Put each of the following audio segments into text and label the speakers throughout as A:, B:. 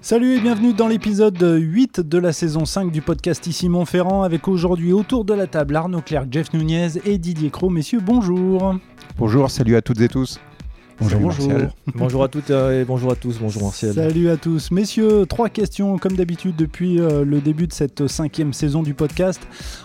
A: Salut et bienvenue dans l'épisode 8 de la saison 5 du podcast Ici Montferrand avec aujourd'hui autour de la table Arnaud Clerc, Jeff Nunez et Didier Cro. Messieurs, bonjour.
B: Bonjour, salut à toutes et tous.
A: Bonjour, bonjour.
C: bonjour à toutes et bonjour à tous. Bonjour Martial.
A: Salut à tous. Messieurs, trois questions comme d'habitude depuis euh, le début de cette cinquième saison du podcast.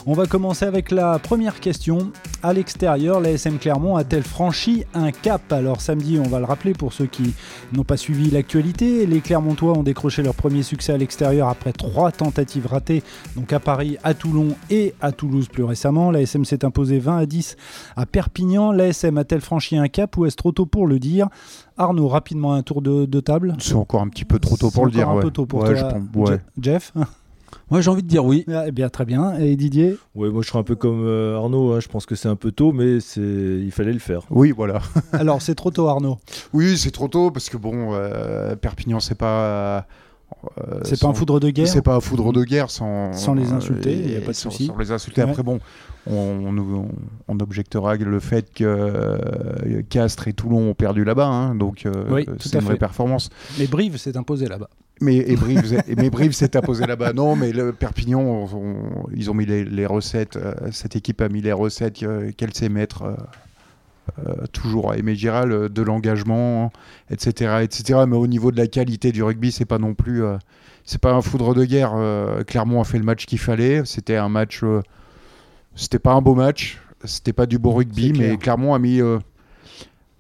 A: On va commencer avec la première question. À l'extérieur, la SM Clermont a-t-elle franchi un cap? Alors samedi, on va le rappeler pour ceux qui n'ont pas suivi l'actualité, les Clermontois ont décroché leur premier succès à l'extérieur après trois tentatives ratées, donc à Paris, à Toulon et à Toulouse plus récemment. La SM s'est imposée 20 à 10 à Perpignan. La SM a-t-elle franchi un cap ou est-ce trop tôt pour le dire. Arnaud, rapidement un tour de, table.
B: C'est encore un petit peu trop tôt pour le dire.
A: Un peu tôt pour toi. Jeff
D: moi j'ai envie de dire oui.
A: Ah, eh bien très bien. Et Didier
C: Oui, moi je serais un peu comme euh, Arnaud. Hein. Je pense que c'est un peu tôt, mais c'est il fallait le faire.
B: Oui, voilà.
A: Alors c'est trop tôt, Arnaud.
B: Oui, c'est trop tôt parce que bon, euh, Perpignan c'est pas.
A: Euh, c'est pas un foudre de guerre.
B: C'est pas un foudre de guerre sans.
A: Sans les insulter, il n'y a pas de souci.
B: Sans les insulter. Après bon, on, on, objectera le fait que euh, Castres et Toulon ont perdu là-bas, hein, donc euh, c'est une vraie performance.
A: Mais Brive s'est imposé là-bas.
B: Mais, et Brive, s'est imposé là-bas. Non, mais le Perpignan, ils ont mis les, recettes. Euh, cette équipe a mis les recettes qu'elle sait mettre. Toujours à Aimé Giral, de l'engagement, etc., etc. Mais au niveau de la qualité du rugby, c'est pas non plus, c'est pas un foudre de guerre. Clermont a fait le match qu'il fallait. C'était un match c'était pas un beau match, c'était pas du beau rugby, mais Clermont a mis, euh,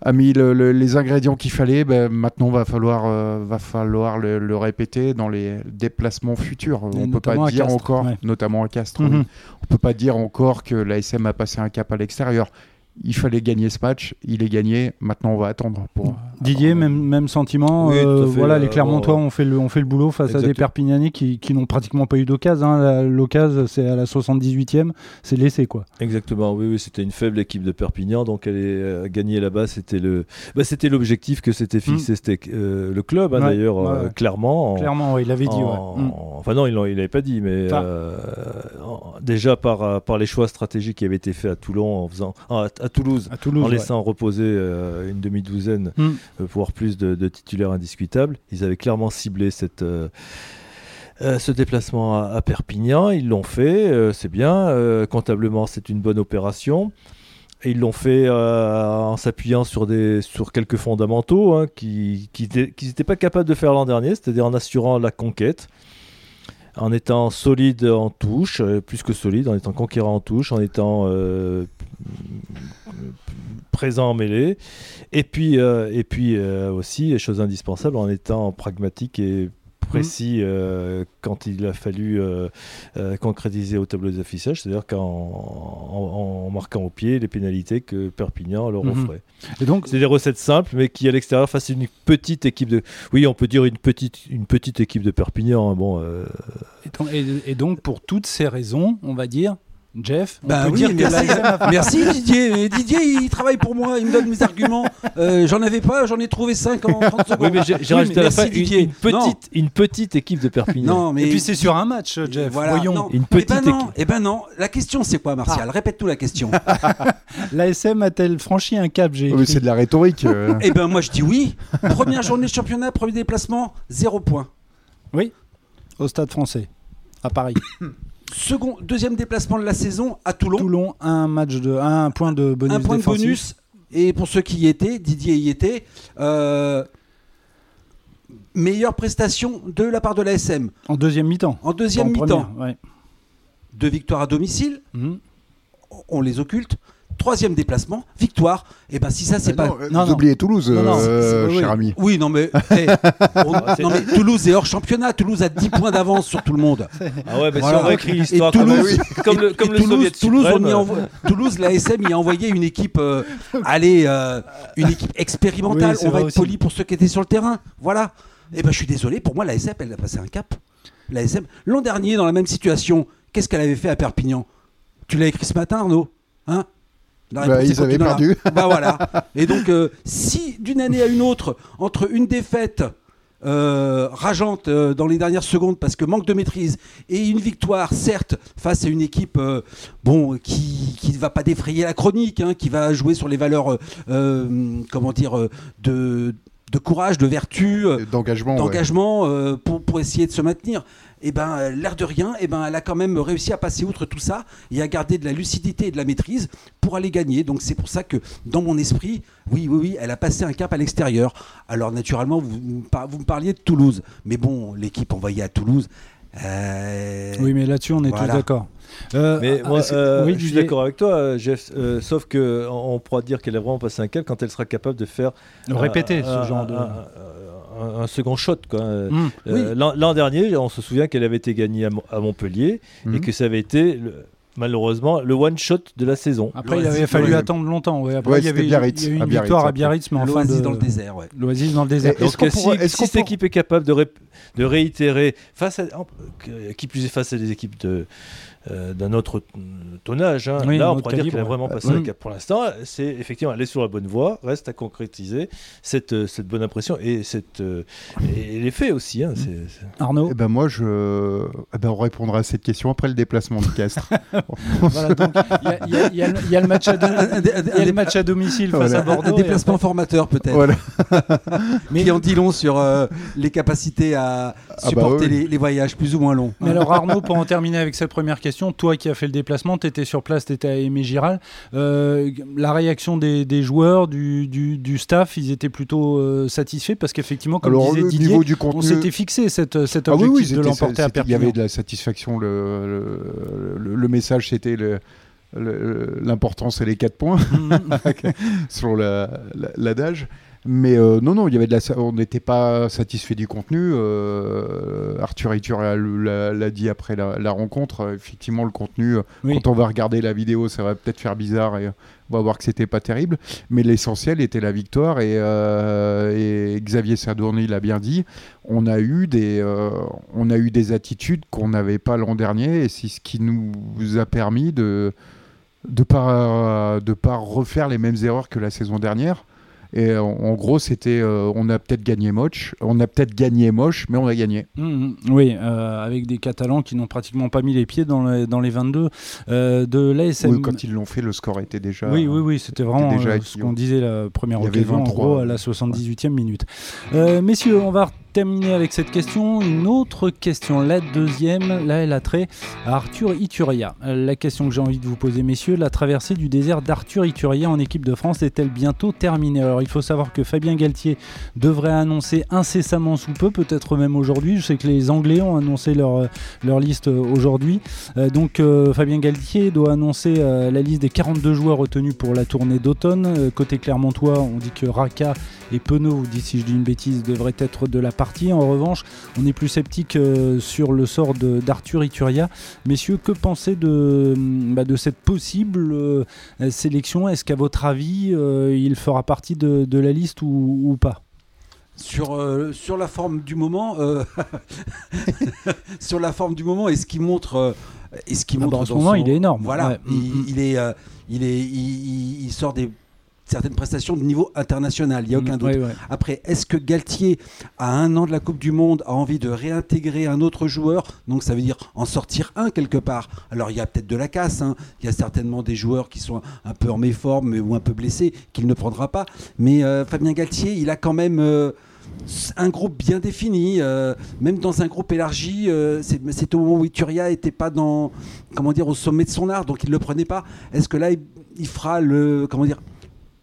B: a mis les ingrédients qu'il fallait. Ben, maintenant, va falloir, euh, va falloir le, répéter dans les déplacements futurs. on peut pas dire encore, notamment à Castres, mhm. on peut pas dire encore que l'ASM a passé un cap à l'extérieur il fallait gagner ce match, il est gagné, maintenant on va attendre. Pour,
A: Didier, même, même sentiment, euh, voilà, les euh, Clermontois ont fait, le, ont fait le boulot face à des Perpignanais qui, qui n'ont pratiquement pas eu d'occasion. Hein. L'occasion, c'est à la 78e, c'est laissé quoi.
C: Exactement, oui, oui c'était une faible équipe de Perpignan, donc elle est euh, gagnée là-bas, c'était le, bah, c'était l'objectif que s'était hmm. fixé, c'était le club hein, d'ailleurs, clairement.
A: clairement, il l'avait dit.
C: Hmm. Enfin non, il l'avait pas dit, mais déjà par, par les choix stratégiques qui avaient été faits à Toulon en faisant à Toulouse, en laissant reposer euh, une demi-douzaine, euh, voire plus de, titulaires indiscutables. Ils avaient clairement ciblé cette. Euh, ce déplacement à, Perpignan, ils l'ont fait, c'est bien. comptablement, c'est une bonne opération. Et ils l'ont fait en s'appuyant sur, sur quelques fondamentaux hein, qu'ils qui, n'étaient pas capables de faire l'an dernier, c'est-à-dire en assurant la conquête, en étant solide en touche, plus que solide, en étant conquérant en touche, en étant présent en mêlée. Et puis, euh, et puis euh, aussi, chose indispensable, en étant pragmatique et précis euh, quand il a fallu concrétiser au tableau d'affichage, c'est-à-dire qu'en en, marquant au pied les pénalités que Perpignan leur mhm. offrait. Et donc, c'est des recettes simples, mais qui à l'extérieur face une petite équipe de, oui, on peut dire une petite, une petite équipe de Perpignan. Hein, bon.
A: et donc, pour toutes ces raisons, on va dire, Jeff,
D: bah oui, merci. merci Didier. Didier, il travaille pour moi, il me donne mes arguments. Euh, j'en avais pas, j'en ai trouvé 5 en 30 secondes.
C: Oui, mais j'ai rajouté à la fin une, petite, une petite équipe de Perpignan.
A: Non, mais... Et puis c'est sur un match, Jeff. Voyons.
D: Une petite eh ben non, équipe. Eh ben non, la question c'est quoi, Martial? Ah. Répète-tout la question.
A: L'ASM a-t-elle franchi un cap
B: j'ai oui, C'est de la rhétorique.
D: Euh. eh ben moi je dis oui. Première journée de championnat, premier déplacement, 0 point.
A: Oui, au stade français, à Paris.
D: Second, deuxième déplacement de la saison à Toulon.
A: Toulon, un match de un point de bonus.
D: Un point de bonus. Et pour ceux qui y étaient, Didier y était. Euh, meilleure prestation de la part de l'ASM.
A: En deuxième mi-temps.
D: En deuxième mi-temps. Deux victoires à domicile. Mhm. On les occulte troisième déplacement, victoire. Et eh ben si ça c'est pas.
B: Non, vous oubliez Toulouse, euh, cher ami.
D: Oui, non mais, non mais Toulouse est hors championnat. Toulouse a 10 points d'avance sur tout le monde.
C: Ah ouais, mais si on réécrit l'histoire
D: Toulouse, comme le, comme le Toulouse, Toulouse, on y Toulouse, la SM y a envoyé une équipe, euh, allez, euh, une équipe expérimentale. on va être poli pour ceux qui étaient sur le terrain. Voilà. Et eh ben je suis désolé. Pour moi, la SM, elle a passé un cap. La SM, l'an dernier, dans la même situation, qu'est-ce qu'elle avait fait à Perpignan? Tu l'as écrit ce matin, Arnaud? Hein?
B: Bah, ils avaient perdu.
D: bah voilà. Et donc, euh, si d'une année à une autre, entre une défaite rageante dans les dernières secondes parce que manque de maîtrise et une victoire, certes, face à une équipe bon, qui ne va pas défrayer la chronique, hein, qui va jouer sur les valeurs, comment dire, de de courage, de vertu,
B: d'engagement,
D: d'engagement pour, pour, essayer de se maintenir et eh ben, euh, l'air de rien, et eh ben, elle a quand même réussi à passer outre tout ça et à garder de la lucidité et de la maîtrise pour aller gagner. Donc c'est pour ça que dans mon esprit, oui, oui, oui, elle a passé un cap à l'extérieur. Alors naturellement, vous, vous me parliez de Toulouse, mais bon, l'équipe envoyée à Toulouse.
A: Euh, oui, mais là-dessus, on est tous d'accord.
C: Euh, mais moi, oui, je suis d'accord avec toi, Jeff. sauf que on pourra dire qu'elle a vraiment passé un cap quand elle sera capable de faire
A: répéter ce genre de
C: un, second shot. Mmh. Euh, l'an dernier, on se souvient qu'elle avait été gagnée à, Montpellier et mmh. que ça avait été malheureusement le one shot de la saison.
A: Après, il avait fallu attendre longtemps. Après, il, y avait,
B: Biarritz,
A: eu une victoire à Biarritz, mais enfin
D: de... dans le désert. Ouais.
A: L'Oasis dans le désert.
C: Donc, si, cette équipe est capable de, de réitérer face à, qui plus est face à des équipes de euh, d'un autre tonnage. Hein. Là, on pourrait dire qu'elle a vraiment passé un cap. Pour l'instant, c'est effectivement, est sur la bonne voie. Reste à concrétiser cette, euh, cette bonne impression et, cette, euh, et les faits aussi. Hein.
A: Arnaud
B: eh ben Moi, je... Eh ben, on répondra à cette question après le déplacement de Castres.
A: il y, a le match à, domicile face à Bordeaux.
D: Un déplacement formateur, peut-être. Mais qui en dit long sur les capacités à ah bah supporter les, les, voyages plus ou moins longs.
A: Mais alors, Arnaud, pour en terminer avec cette première question, toi qui as fait le déplacement, tu étais sur place, tu étais à Aimé Giral. Euh, la réaction des, joueurs, du, du, staff, ils étaient plutôt euh, satisfaits parce qu'effectivement, comme disait Didier, on s'était fixé cette, cet ah objectif de l'emporter à Perpignan.
B: Il y avait de la satisfaction. Le, le, message, c'était l'important, c'est les 4 points, selon l'adage. Mais euh, non, non, il y avait de la, on n'était pas satisfait du contenu. Euh, Arthur Itur l'a dit après la, rencontre. Effectivement, le contenu, quand on va regarder la vidéo, ça va peut-être faire bizarre et on va voir que c'était pas terrible. Mais l'essentiel était la victoire et, euh, Xavier Sadourny l'a bien dit. On a eu des, on a eu des attitudes qu'on n'avait pas l'an dernier et c'est ce qui nous a permis de de pas de pas refaire les mêmes erreurs que la saison dernière et euh, en, gros, c'était, euh, on a peut-être gagné moche, on a peut-être gagné moche, mais on a gagné.
A: Mmh, mmh. oui, euh, avec des Catalans qui n'ont pratiquement pas mis les pieds dans les, dans les 22 de l'ASM.
B: Oui, quand ils l'ont fait, le score était déjà.
A: Oui, oui, oui, c'était vraiment déjà ce qu'on disait la première occasion, en gros, à la 78e minute. messieurs, on va terminer avec cette question, une autre question, la deuxième, là elle a trait à Arthur Ituria. La question que j'ai envie de vous poser messieurs, la traversée du désert d'Arthur Ituria en équipe de France est-elle bientôt terminée? Alors il faut savoir que Fabien Galtier devrait annoncer incessamment sous peu, peut-être même aujourd'hui, je sais que les Anglais ont annoncé leur, leur liste aujourd'hui, euh, donc euh, Fabien Galtier doit annoncer euh, la liste des 42 joueurs retenus pour la tournée d'automne. côté Clermontois, on dit que Raka et Penaud, si je dis une bêtise, devraient être de la part en revanche, on est plus sceptique euh, sur le sort d'Arthur Ituria. Messieurs, que pensez de, bah, de cette possible euh, sélection? Est-ce qu'à votre avis, euh, il fera partie de, la liste ou, pas?
D: Sur, sur la forme du moment, sur la forme du moment, est-ce qu'il montre, est-ce qu'il ah
A: bah, en ce moment, il est énorme.
D: Voilà, il, mm, mm. il, est, il est, il, sort des certaines prestations de niveau international, il n'y a aucun doute. Après, est-ce que Galtier, à un an de la Coupe du Monde, a envie de réintégrer un autre joueur? Donc ça veut dire en sortir un quelque part. Alors il y a peut-être de la casse, hein. il y a certainement des joueurs qui sont un peu en méforme ou un peu blessés, qu'il ne prendra pas. Mais euh, Fabien Galtier, il a quand même... Euh, un groupe bien défini, euh, même dans un groupe élargi, c'est au moment où Ituria n'était pas dans, comment dire, au sommet de son art, donc il ne le prenait pas. Est-ce que là, il, fera le, comment dire,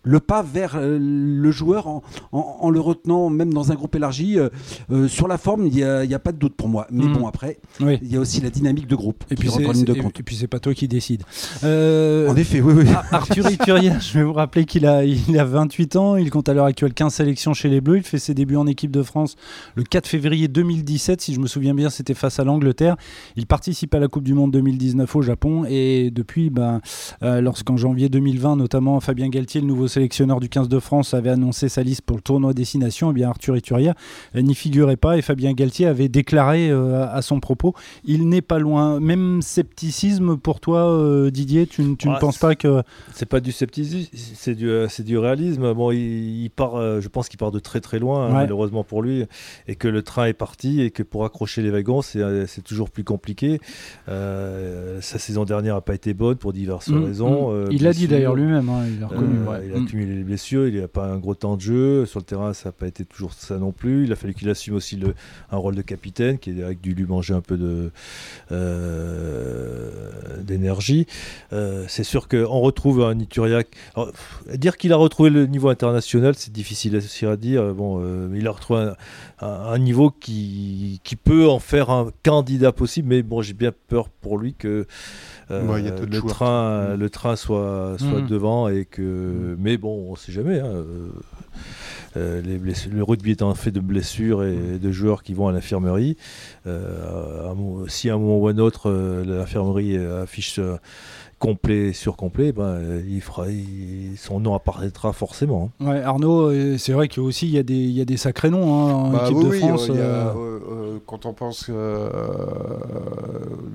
D: le pas vers euh, le joueur en, le retenant même dans un groupe élargi. Euh, euh, sur la forme, il n'y a, pas de doute pour moi. Mais mm. bon, après, il y a aussi la dynamique de groupe.
A: Et, puis, et, puis c'est pas toi qui décide.
D: en effet, oui, oui.
A: Arthur Ituria, je vais vous rappeler qu'il a, il a 28 ans. Il compte à l'heure actuelle 15 sélections chez les Bleus. Il fait ses débuts en équipe de France le 4 février 2017. Si je me souviens bien, c'était face à l'Angleterre. Il participe à la Coupe du Monde 2019 au Japon. Et depuis, ben, lorsqu'en janvier 2020, notamment, Fabien Galtier, le nouveau sélectionneur du 15 de France, avait annoncé sa liste pour le tournoi destination, eh bien Arthur Ituria n'y figurait pas et Fabien Galtier avait déclaré à son propos il n'est pas loin. Même scepticisme pour toi, Didier, tu, ne penses pas que.
C: C'est pas du scepticisme, c'est du, du réalisme. Bon, il, part, je pense qu'il part de très très loin, hein, malheureusement pour lui, et que le train est parti et que pour accrocher les wagons, c'est toujours plus compliqué. sa saison dernière n'a pas été bonne pour diverses mm, raisons.
A: Mm. il l'a dit d'ailleurs lui-même, hein, il a reconnu.
C: Euh, il a mm. accumulé les blessures, il n'a pas un gros temps de jeu. Sur le terrain, ça n'a pas été toujours ça non plus. Il a fallu qu'il assume aussi le, un rôle de capitaine qui a dû lui manger un peu de, euh, d'énergie. Euh, c'est sûr qu'on retrouve un Ituriac. dire qu'il a retrouvé le niveau international, c'est difficile à, dire. Bon, il a retrouvé un, niveau qui, qui, peut en faire un candidat possible, mais bon, j'ai bien peur pour lui que euh, le, train, le train soit, soit mm. devant et que. Mm. Mais bon, on ne sait jamais. Hein, euh, euh, les le rugby un fait de blessures et mm. de joueurs qui vont à l'infirmerie. si à un moment ou à un autre, l'infirmerie affiche complet sur complet, ben, il fera, son nom apparaîtra forcément.
A: Hein. Ouais, Arnaud, euh, c'est vrai qu'il y, a des, il y a des sacrés noms hein, en bah équipe de France.
B: Euh. Euh, quand on pense bah,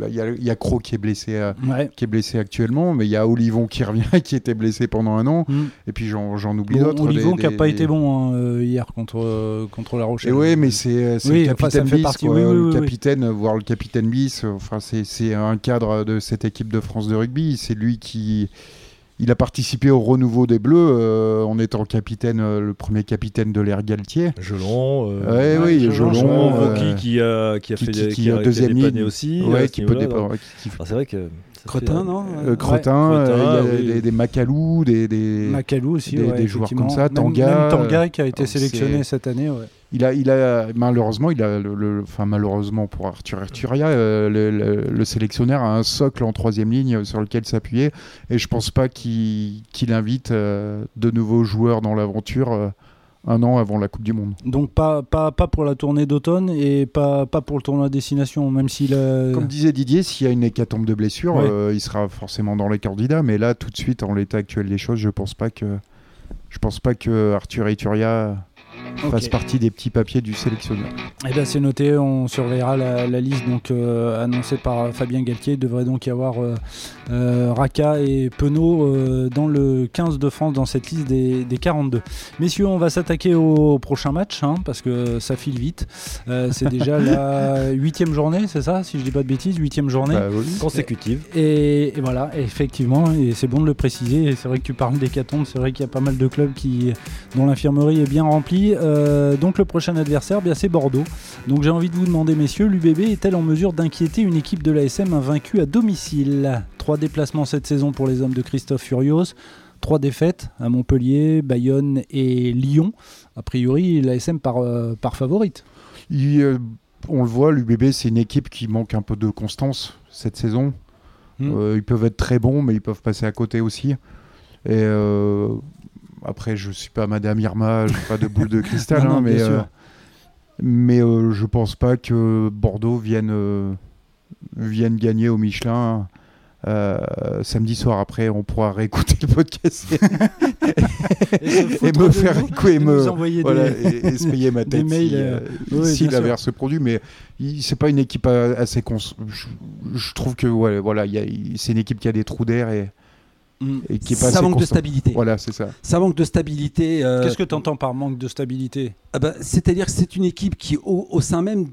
B: il, y a, il y a Cro qui est blessé, qui est blessé actuellement, mais il y a Olivon qui revient, qui était blessé pendant un an, mm. et puis j'en oublie d'autres.
A: Olivon qui n'a pas été bon hein, hier contre, contre La Rochelle.
B: oui, mais c'est le capitaine Bis, le capitaine, voire le capitaine Bis. Enfin, c'est un cadre de cette équipe de France de rugby c'est lui qui il a participé au renouveau des Bleus euh, en étant capitaine, euh, le premier capitaine de l'ère Galtier.
C: Gelon.
B: Euh, oui, Gelon.
C: qui, a, qui a fait qui, qui, deuxième ligne aussi.
B: qui peut
C: ah, c'est vrai que.
A: Cretin, non
B: Cretin, il y a des, Macalou, des, des
A: Macalou aussi,
B: des, joueurs comme ça, Tanga.
A: Tanga qui a été sélectionné cette année. Ouais
B: il a, il a malheureusement, il a le, enfin malheureusement pour Arthur Arturia, euh, le, sélectionneur a un socle en troisième ligne sur lequel s'appuyer, et je pense pas qu'il invite euh, de nouveaux joueurs dans l'aventure. Euh, un an avant la Coupe du Monde.
A: Donc pas, pas, pas pour la tournée d'automne et pas, pas pour le tournoi destination, même s'il
B: Comme disait Didier, s'il y a une hécatombe de blessures, il sera forcément dans les candidats, mais là, tout de suite, en l'état actuel des choses, je pense pas que, je pense pas que Arthur Ituria fasse partie des petits papiers du sélectionneur.
A: Et eh bien c'est noté, on surveillera la, liste donc euh, annoncée par Fabien Galtier. Il devrait donc y avoir euh, euh, Raka et Penaud dans le 15 de France dans cette liste des, 42. Messieurs, on va s'attaquer au prochain match hein, parce que ça file vite. c'est déjà la huitième journée, c'est ça, si je dis pas de bêtises, huitième journée bah
C: consécutive.
A: Et, voilà, effectivement, et c'est bon de le préciser. C'est vrai que tu parles d'hécatombe, c'est vrai qu'il y a pas mal de clubs qui, dont l'infirmerie est bien remplie. Euh, donc le prochain adversaire, bien c'est Bordeaux. Donc j'ai envie de vous demander, messieurs, l'UBB est-elle en mesure d'inquiéter une équipe de l'ASM invaincue à domicile? Trois déplacements cette saison pour les hommes de Christophe Furios. Trois défaites à Montpellier, Bayonne et Lyon. A priori, l'ASM par, euh, par favorite.
B: Euh, on le voit, l'UBB c'est une équipe qui manque un peu de constance cette saison. Hmm. ils peuvent être très bons, mais ils peuvent passer à côté aussi. Et après, je suis pas Madame Irma, je n'ai pas de boule de cristal, hein, mais, euh, mais euh, je pense pas que Bordeaux vienne, euh, vienne gagner au Michelin. samedi soir après on pourra réécouter le podcast et, me faire écouter me voilà, et, se payer ma tête si, l'inverse se produit mais c'est pas une équipe assez cons je, trouve que ouais, voilà c'est une équipe qui a des trous d'air et
D: Mm. ça manque de stabilité.
B: Voilà, c'est ça.
D: Ça manque de stabilité.
A: Euh, Qu'est-ce que tu entends par manque de stabilité
D: ah bah, C'est-à-dire que c'est une équipe qui, au, sein même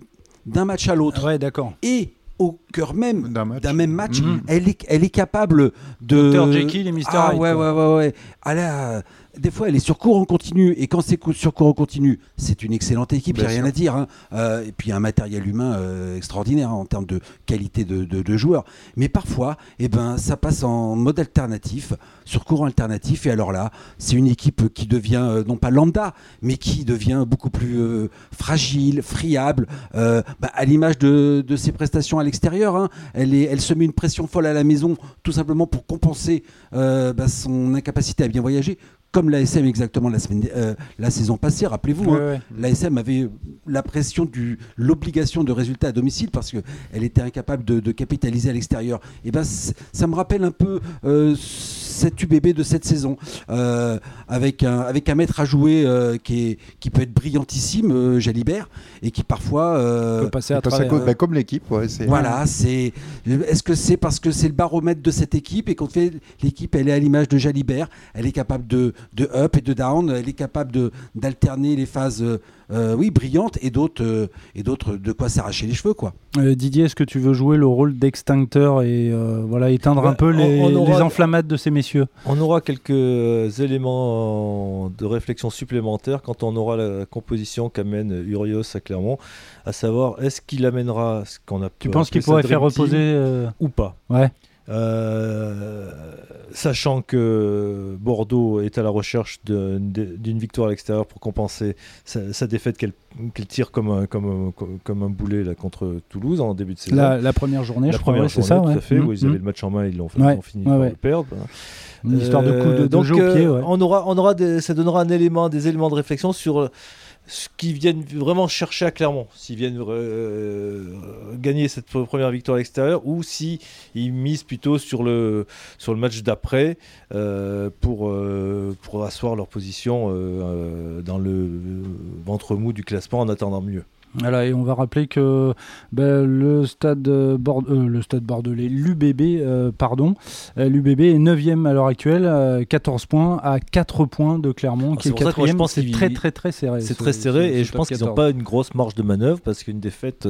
D: d'un match à l'autre,
A: ouais, d'accord.
D: et au cœur même d'un même match, mm. elle, est, elle est capable de.
A: Dr. Jekyll et Mr.
D: Ah, ouais, ouais, ouais, ouais. Elle des fois, elle est sur cours en continu. Et quand c'est sur cours en continu, c'est une excellente équipe, il n'y a rien à dire. Hein. Euh, et puis, un matériel humain euh, extraordinaire hein, en termes de qualité de, joueurs. Mais parfois, eh ben, ça passe en mode alternatif, sur courant alternatif. Et alors là, c'est une équipe qui devient, euh, non pas lambda, mais qui devient beaucoup plus fragile, friable, bah, à l'image de, ses prestations à l'extérieur. Hein. Elle, elle se met une pression folle à la maison, tout simplement pour compenser bah, son incapacité à bien voyager comme l'ASM exactement la, semaine, euh, la saison passée, rappelez-vous, hein, l'ASM avait la pression du l'obligation de résultat à domicile parce qu'elle était incapable de, capitaliser à l'extérieur. Et ben ça me rappelle un peu euh, cet UBB de cette saison, avec, un, avec un maître à jouer qui, est, qui peut être brillantissime, Jalibert, et qui parfois
B: peut passer à travers. Bah, comme l'équipe,
D: Voilà, c'est. Est-ce que c'est parce que c'est le baromètre de cette équipe et qu'on fait l'équipe, elle est à l'image de Jalibert, elle est capable de, de up et de down, elle est capable d'alterner les phases euh, oui, brillante et d'autres euh, et d'autres de quoi s'arracher les cheveux quoi.
A: Euh, Didier, est-ce que tu veux jouer le rôle d'extincteur et voilà éteindre un peu les, enflammades de ces messieurs?
C: On aura quelques éléments de réflexion supplémentaires quand on aura la composition qu'amène Urios à Clermont, à savoir est-ce qu'il amènera ce qu'on a.
A: Tu penses qu'il pourrait faire reposer
C: ou pas?
A: Ouais.
C: Euh, sachant que Bordeaux est à la recherche d'une victoire à l'extérieur pour compenser sa, défaite qu'elle tire comme un, comme, comme un boulet là, contre Toulouse en début de saison.
A: La, première journée,
C: la
A: je
C: première
A: c'est ça,
C: tout
A: à
C: fait, où ils avaient mmh. le match en main, ils l'ont fini par le perdre.
A: Une histoire de coup de, de jeu au pied.
C: Euh, on aura, on aura ça donnera un élément, des éléments de réflexion sur ce qu'ils viennent vraiment chercher à Clermont, s'ils viennent euh, gagner cette première victoire à l'extérieur ou s'ils misent plutôt sur le, sur le match d'après euh, pour, euh, pour asseoir leur position dans le ventre mou du classement en attendant mieux.
A: Voilà, et on va rappeler que ben, le, stade euh, le stade bordelais, l'UBB, euh, pardon, euh, l'UBB est 9e à l'heure actuelle, 14 points à 4 points de Clermont, qui est 4e. C'est très très très serré.
C: C'est très serré, et je pense qu'ils n'ont pas une grosse marge de manœuvre, parce qu'une défaite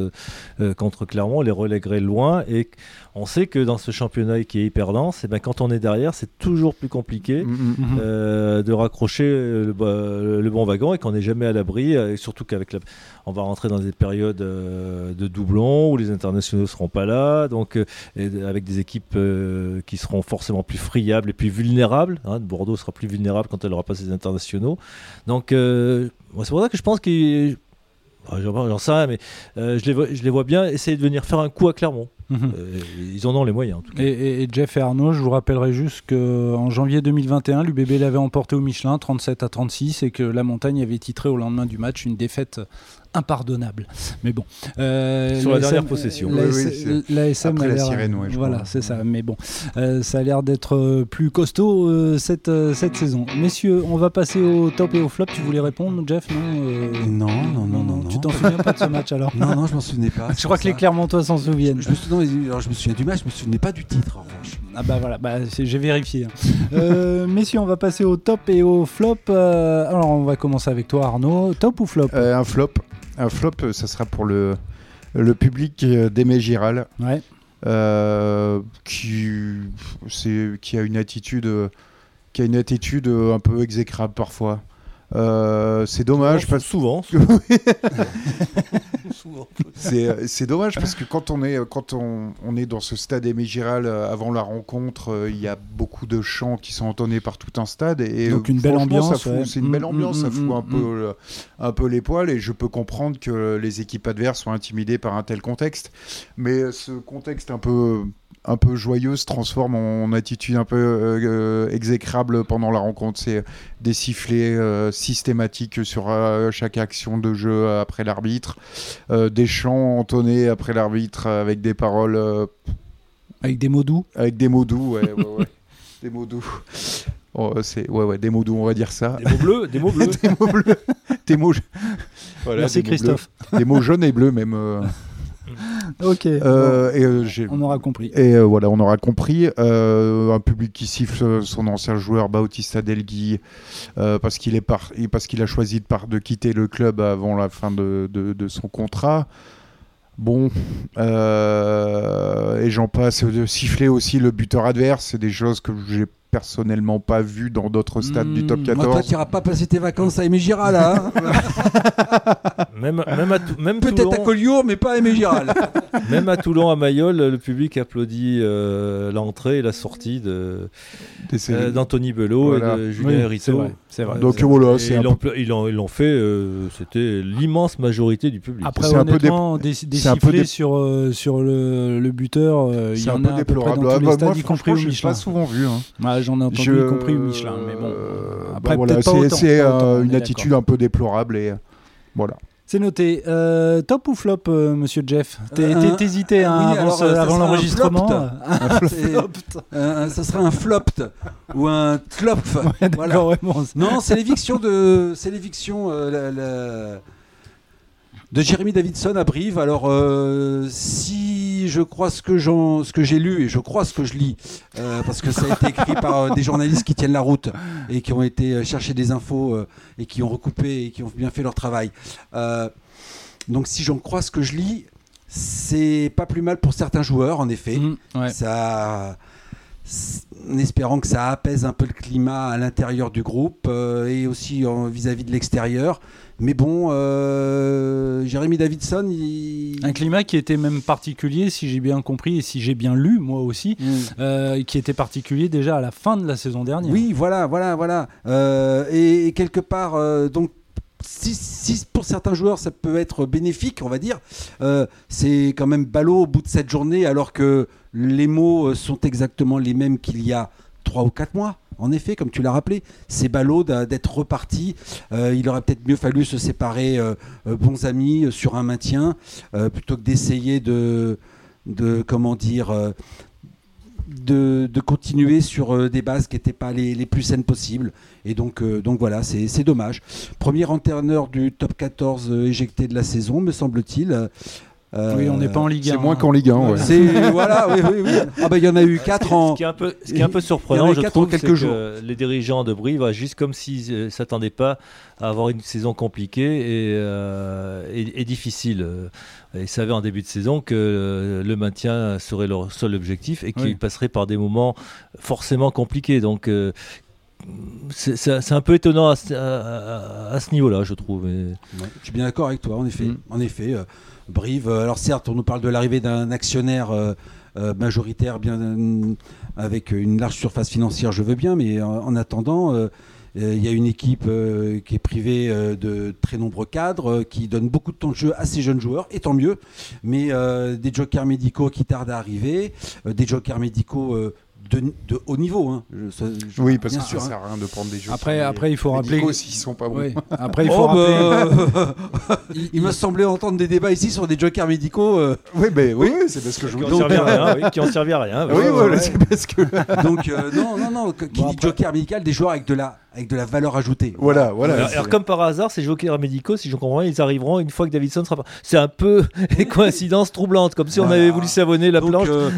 C: contre Clermont les relèguerait loin, et on sait que dans ce championnat qui est hyper dense, et eh ben, quand on est derrière, c'est toujours plus compliqué mm, mm, mm, de raccrocher le, le, bon wagon, et qu'on n'est jamais à l'abri, surtout qu'avec la... on va rentrer dans des périodes euh, de doublons où les internationaux ne seront pas là, donc euh, avec des équipes euh, qui seront forcément plus friables et plus vulnérables. Hein. Bordeaux sera plus vulnérable quand elle n'aura pas ses internationaux. Donc c'est pour ça que je pense qu'ils J'en sais rien, mais je, les vois, je les vois bien essayer de venir faire un coup à Clermont. Mhm. ils en ont les moyens en tout cas.
A: Et, Jeff et Arnaud, je vous rappellerai juste qu'en janvier 2021, l'UBB l'avait emporté au Michelin 37 à 36 et que la montagne avait titré au lendemain du match une défaite impardonnable. Mais bon.
C: Euh, Sur la, dernière possession.
A: La, SM
B: Après la sirène,
A: Voilà, c'est ça. Mais bon, euh, ça a l'air d'être euh, plus costaud cette, cette saison. Messieurs, on va passer au top et au flop. Tu voulais répondre, Jeff
D: Non, non, non, non.
A: Tu t'en souviens pas de ce match alors
D: Non, non, je m'en souvenais pas.
A: je crois que les Clermontois s'en souviennent.
D: Je me, alors, je me souviens du match, je me souvenais pas du titre en revanche.
A: Ah bah voilà, bah, j'ai vérifié. Hein. messieurs, on va passer au top et au flop. alors, on va commencer avec toi, Arnaud. Top ou flop?
B: Un flop. Un flop, euh, ça sera pour le, le public euh, d'Aimé Giral. Euh, qui, qui a une attitude qui a une attitude un peu exécrable parfois. Euh, c'est dommage parce
C: souvent.
B: Euh, c'est dommage parce que quand on est quand on, on est dans ce stade Émigiral euh, avant la rencontre, il y a beaucoup de chants qui sont entonnés par tout un stade et
A: donc une belle ambiance.
B: C'est une belle mm, ambiance, ça mm, fout mm, un peu un peu les poils et je peux comprendre que les équipes adverses soient intimidées par un tel contexte, mais ce contexte un peu un peu joyeuse se transforme en attitude un peu euh, exécrable pendant la rencontre. C'est des sifflets euh, systématiques sur euh, chaque action de jeu après l'arbitre, des chants entonnés après l'arbitre avec des paroles.
A: avec des mots doux
B: Avec des mots doux, ouais, ouais, ouais. des mots doux. Oh, c'est ouais, ouais, des mots doux, on va dire ça.
C: Des mots bleus, des mots bleus.
B: des mots bleus. des mots.
A: Voilà, Merci Christophe.
B: des mots jaunes et bleus même.
A: ok.
B: Euh, et, euh,
A: on aura compris.
B: Et euh, voilà, on aura compris. un public qui siffle son ancien joueur Bautista Delgui parce qu'il est par... parce qu'il a choisi de, par... de quitter le club avant la fin de, de, son contrat. Bon, et j'en passe de siffler aussi le buteur adverse, c'est des choses que j'ai personnellement pas vu dans d'autres stades du top 14. Hmm,
D: toi, tu n'iras pas passer tes vacances à Aimé là. Hein
C: même, même, à même
D: Peut-être à Collioure, mais pas à Aimé
C: même à Toulon, à Mayol, le public applaudit euh, l'entrée et la sortie de, euh, d'Anthony Belot et de Julien oui,
A: C'est vrai.
B: Donc voilà,
C: c'est ils, l'ont, ils, l'ont, fait, euh, c'était l'immense majorité du public.
A: Après, c'est honnêtement, un peu des, des, sifflets sur, sur le, le buteur, il y en a à peu près dans tous les ah, stades, y compris au Michelin.
B: pas souvent vu. Hein
A: j'en ai entendu, y compris Michelin. Mais bon,
B: après, voilà, c'est une attitude un peu déplorable et voilà.
A: C'est noté. Euh, top ou flop, euh, monsieur Jeff T'hésitais hein, avant, l'enregistrement
D: Ça sera un flop ou un tlop. Non, c'est l'éviction de. C'est l'éviction. Euh, de Jérémy Davidson à Brive. Alors, si je crois ce que, ce que j'ai lu, et je crois ce que je lis, parce que ça a été écrit par des journalistes qui tiennent la route et qui ont été chercher des infos et qui ont recoupé et qui ont bien fait leur travail. Donc si j'en crois ce que je lis, c'est pas plus mal pour certains joueurs, en effet. Mmh, ça, en espérant que ça apaise un peu le climat à l'intérieur du groupe euh, et aussi vis-à- -vis de l'extérieur. Mais bon, euh, Jérémy Davidson,
A: un climat qui était même particulier, si j'ai bien compris et si j'ai bien lu moi aussi, mmh. euh, qui était particulier déjà à la fin de la saison dernière.
D: Oui, voilà, voilà, voilà. et, quelque part, donc si, pour certains joueurs ça peut être bénéfique, on va dire, euh, c'est quand même ballot au bout de cette journée alors que les mots euh, sont exactement les mêmes qu'il y a 3 ou 4 mois. En effet, comme tu l'as rappelé, c'est ballot d'être reparti. Euh, il aurait peut-être mieux fallu se séparer bons amis sur un maintien plutôt que d'essayer de, de, comment dire, de, continuer sur euh, des bases qui n'étaient pas les, plus saines possibles. Et donc, euh, donc voilà, c'est dommage. Premier entraîneur du top 14 euh, éjecté de la saison, me semble-t-il.
A: Oui, on n'est pas en Ligue 1.
B: C'est moins qu'en Ligue 1. Ouais.
D: voilà, oui, oui, oui. Ah bah, il y en a eu 4
C: ans. Ce qui est un peu, ce qui est un peu surprenant, je trouve, quelques jours. Que les dirigeants de Brive, juste comme s'ils ne s'attendaient pas à avoir une saison compliquée et, et difficile. Ils savaient en début de saison que euh, le maintien serait leur seul objectif et qu'ils passeraient par des moments forcément compliqués. Donc euh, c'est un peu étonnant à, ce niveau-là, je trouve.
D: je suis bien d'accord avec toi, en effet. Mm. En effet, euh, Brive. Alors certes, on nous parle de l'arrivée d'un actionnaire majoritaire, bien avec une large surface financière, je veux bien, mais en attendant euh, il y a une équipe euh, qui est privée euh, de très nombreux cadres, qui donne beaucoup de temps de jeu à ces jeunes joueurs, et tant mieux. Mais des jokers médicaux qui tardent à arriver, des jokers médicaux de, haut niveau. Hein.
B: oui, parce que ça ne sert à rien de prendre des jeux.
A: Après, après il faut rappeler.
B: s'ils sont pas bons.
A: Après, il faut oh, rappeler.
D: Bah, il, me semblait entendre des débats ici sur des jokers médicaux. Euh.
B: Oui, mais oui, c'est parce que je
C: vous dis. Qui ont servi à rien.
B: Oui, voilà, c'est parce que.
D: Donc, euh, non, non, non. Qui dit joker médical, des joueurs avec de la avec de la valeur ajoutée.
B: Voilà, voilà.
C: Alors, comme par hasard, ces jokers médicaux, si je comprends bien, ils arriveront une fois que Davidson sera pas. C'est un peu une coïncidence troublante, comme si on avait voulu savonner la planche. Euh,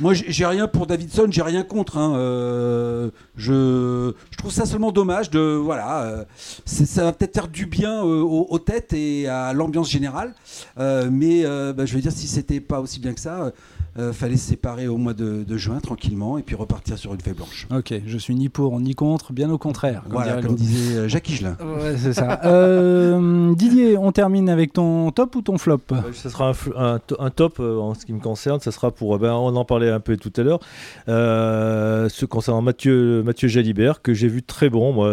D: moi, j'ai rien pour Davidson, j'ai rien contre. Hein, euh, je, je, trouve ça seulement dommage de voilà. Euh, ça va peut-être faire du bien aux, têtes et à l'ambiance générale, mais bah, je veux dire si c'était pas aussi bien que ça euh, fallait se séparer au mois de, juin tranquillement et puis repartir sur une feuille blanche.
A: Ok, je suis ni pour ni contre, bien au contraire.
D: Comme voilà, comme disait euh, Jacques Higelin.
A: Ouais, c'est ça. Euh, Didier, on termine avec ton top ou ton flop?
C: Ce sera un, un, top en ce qui me concerne. Ce sera pour, ben, on en parlait un peu tout à l'heure, ce concernant Mathieu, Mathieu Jalibert, que j'ai vu très bon moi,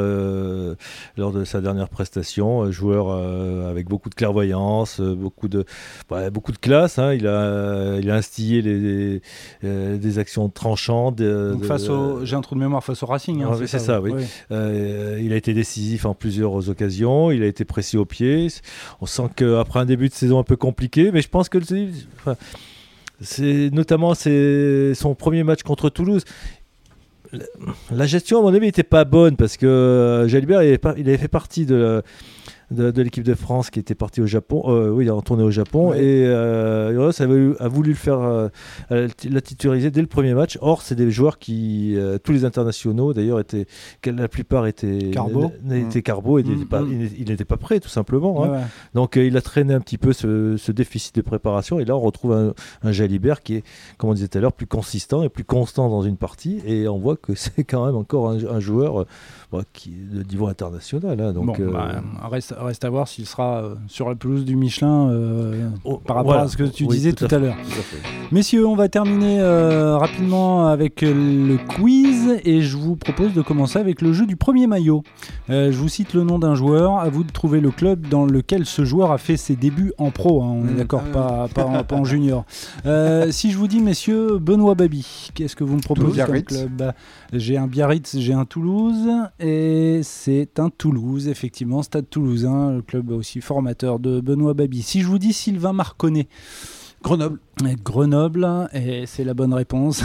C: lors de sa dernière prestation. Joueur avec beaucoup de clairvoyance, beaucoup de, beaucoup de classe. Hein. Il, a, il a instillé des, euh, des actions tranchantes.
A: face au, j'ai un trou de mémoire face au Racing. Hein,
C: c'est ça, oui. Euh, il a été décisif en plusieurs occasions. Il a été précis au pied. On sent qu'après un début de saison un peu compliqué, mais je pense que c'est notamment son premier match contre Toulouse la gestion, à mon avis, n'était pas bonne parce que euh, Jalibert, il il avait fait partie de, de, l'équipe de France qui était partie au Japon, euh, oui, en tournée au Japon, et euh, a, voulu le faire euh, la titulariser dès le premier match. Or, c'est des joueurs qui, euh, tous les internationaux d'ailleurs, étaient, la plupart étaient
A: Carbo,
C: étaient Carbo et mm, mm. il n'était pas prêt tout simplement. Hein. Donc, il a traîné un petit peu ce, déficit de préparation, et là, on retrouve un, un Jalibert qui est, comme on disait tout à l'heure, plus consistant et plus constant dans une partie, et on voit que c'est quand même encore un, joueur qui est de niveau international. Hein. donc,
A: bah, reste, reste à voir s'il sera euh, sur la pelouse du Michelin euh, oh, par rapport à ce que tu disais tout, à, l'heure. Messieurs, on va terminer euh, rapidement avec le quiz et je vous propose de commencer avec le jeu du premier maillot. je vous cite le nom d'un joueur, à vous de trouver le club dans lequel ce joueur a fait ses débuts en pro. Hein. on est mmh. d'accord, pas, pas, en, junior. si je vous dis, messieurs, Benoît Babi, qu'est-ce que vous me proposez comme club? J'ai un Biarritz, j'ai un Toulouse et c'est un Toulouse, effectivement, Stade Toulousain. Le club aussi formateur de Benoît Babi. Si je vous dis Sylvain Marconnet,
D: Grenoble.
A: Grenoble, et c'est la bonne réponse.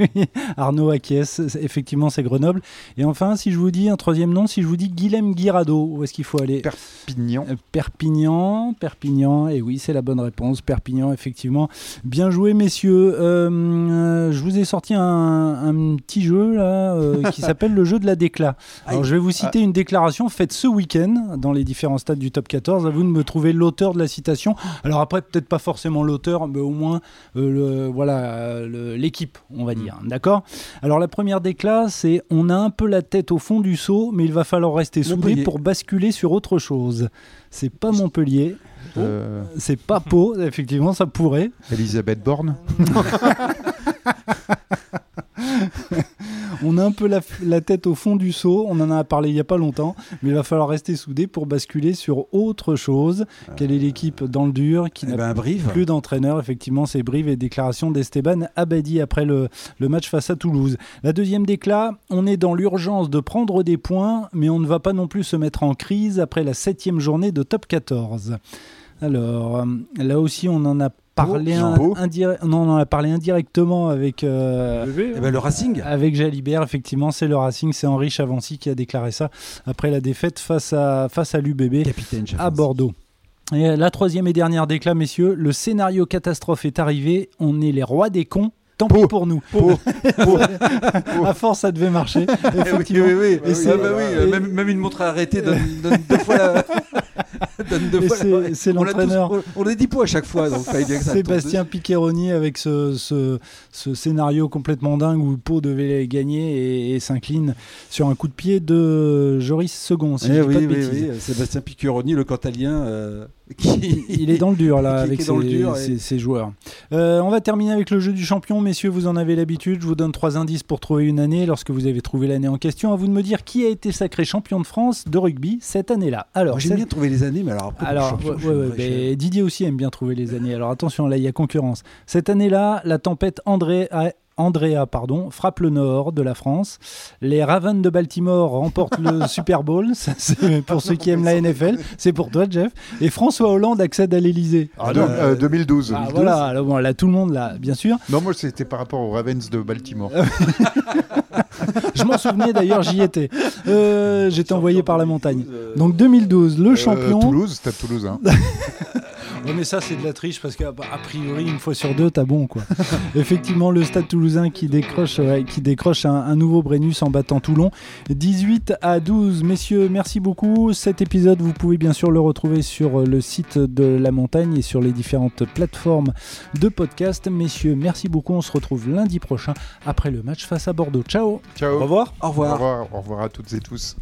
A: Arnaud acquiesce, effectivement c'est Grenoble. Et enfin, si je vous dis un troisième nom, si je vous dis Guilhem Guirado, où est-ce qu'il faut aller?
B: Perpignan.
A: Euh, Perpignan, Perpignan, et oui c'est la bonne réponse, Perpignan effectivement. Bien joué messieurs. Euh, euh, je vous ai sorti un, petit jeu là qui s'appelle le jeu de la décla. Alors je vais vous citer une déclaration faite ce week-end dans les différents stades du top 14. À vous de me trouver l'auteur de la citation. Alors après peut-être pas forcément l'auteur, mais au moins euh, le, voilà l'équipe, on va mm. dire. D'accord? Alors la première déclat, c'est on a un peu la tête au fond du seau, mais il va falloir rester soudé pour basculer sur autre chose. C'est pas Montpellier. Euh. C'est pas Pau, effectivement, ça pourrait.
B: Elisabeth Borne?
A: on a un peu la, tête au fond du seau, on en a parlé il n'y a pas longtemps, mais il va falloir rester soudé pour basculer sur autre chose. Quelle est l'équipe dans le dur qui
D: eh n'a ben,
A: plus d'entraîneur Effectivement, c'est Brive et déclaration d'Esteban Abadi après le, match face à Toulouse. La deuxième déclat, on est dans l'urgence de prendre des points, mais on ne va pas non plus se mettre en crise après la septième journée de top 14. Alors, euh, là aussi, on en a parlé non, on en a parlé indirectement avec
D: euh, eh ben, le Racing.
A: Avec Jalibert, effectivement, c'est le Racing, c'est Henri Chavancy qui a déclaré ça après la défaite face à face à l'UBB à Bordeaux. Et la troisième et dernière déclat, messieurs, le scénario catastrophe est arrivé. On est les rois des cons tant pis pour nous. à force, ça devait marcher.
D: oui, oui, oui. Et ah bah oui. Même, même, une montre arrêtée donne, donne deux fois la...
A: C'est l'entraîneur.
D: On, les dit pas à chaque fois. Donc
A: Sébastien Piccheroni avec ce, ce, scénario complètement dingue où Pau devait gagner et, s'incline sur un coup de pied de Joris Second. Si eh oui, oui, oui,
D: Sébastien Piccheroni, le cantalien. Euh,
A: il est dans le dur là avec ses, joueurs. Euh, on va terminer avec le jeu du champion, messieurs. Vous en avez l'habitude. Je vous donne trois indices pour trouver une année. Lorsque vous avez trouvé l'année en question, à vous de me dire qui a été sacré champion de France de rugby cette année-là.
D: Alors, j'aime bien trouver les années, mais alors après,
A: alors Didier aussi aime bien trouver les années. Alors attention, là il y a concurrence. Cette année-là, la tempête André a Andrea pardon, frappe le nord de la France. Les Ravens de Baltimore remportent le Super Bowl. C'est pour ceux qui aiment la NFL. C'est pour toi, Jeff. Et François Hollande accède à l'Elysée.
B: Ah, 2012. Ah,
A: voilà, là, tout le monde, là, bien sûr.
B: Non, moi, c'était par rapport aux Ravens de Baltimore.
A: Je m'en souvenais d'ailleurs, j'y étais. Euh, j'étais envoyé par la montagne. Donc 2012, le euh, champion.
B: Toulouse, c'était Toulouse. Hein.
A: mais ça, c'est de la triche parce qu'a priori, une fois sur deux, t'as bon. quoi. Effectivement, le Stade toulousain qui décroche, qui décroche un, nouveau Brennus en battant Toulon. 18 à 12. Messieurs, merci beaucoup. Cet épisode, vous pouvez bien sûr le retrouver sur le site de La Montagne et sur les différentes plateformes de podcast. Messieurs, merci beaucoup. On se retrouve lundi prochain après le match face à Bordeaux. Ciao.
B: Ciao.
A: Au revoir.
D: Au revoir.
B: Au revoir, Au revoir à toutes et tous.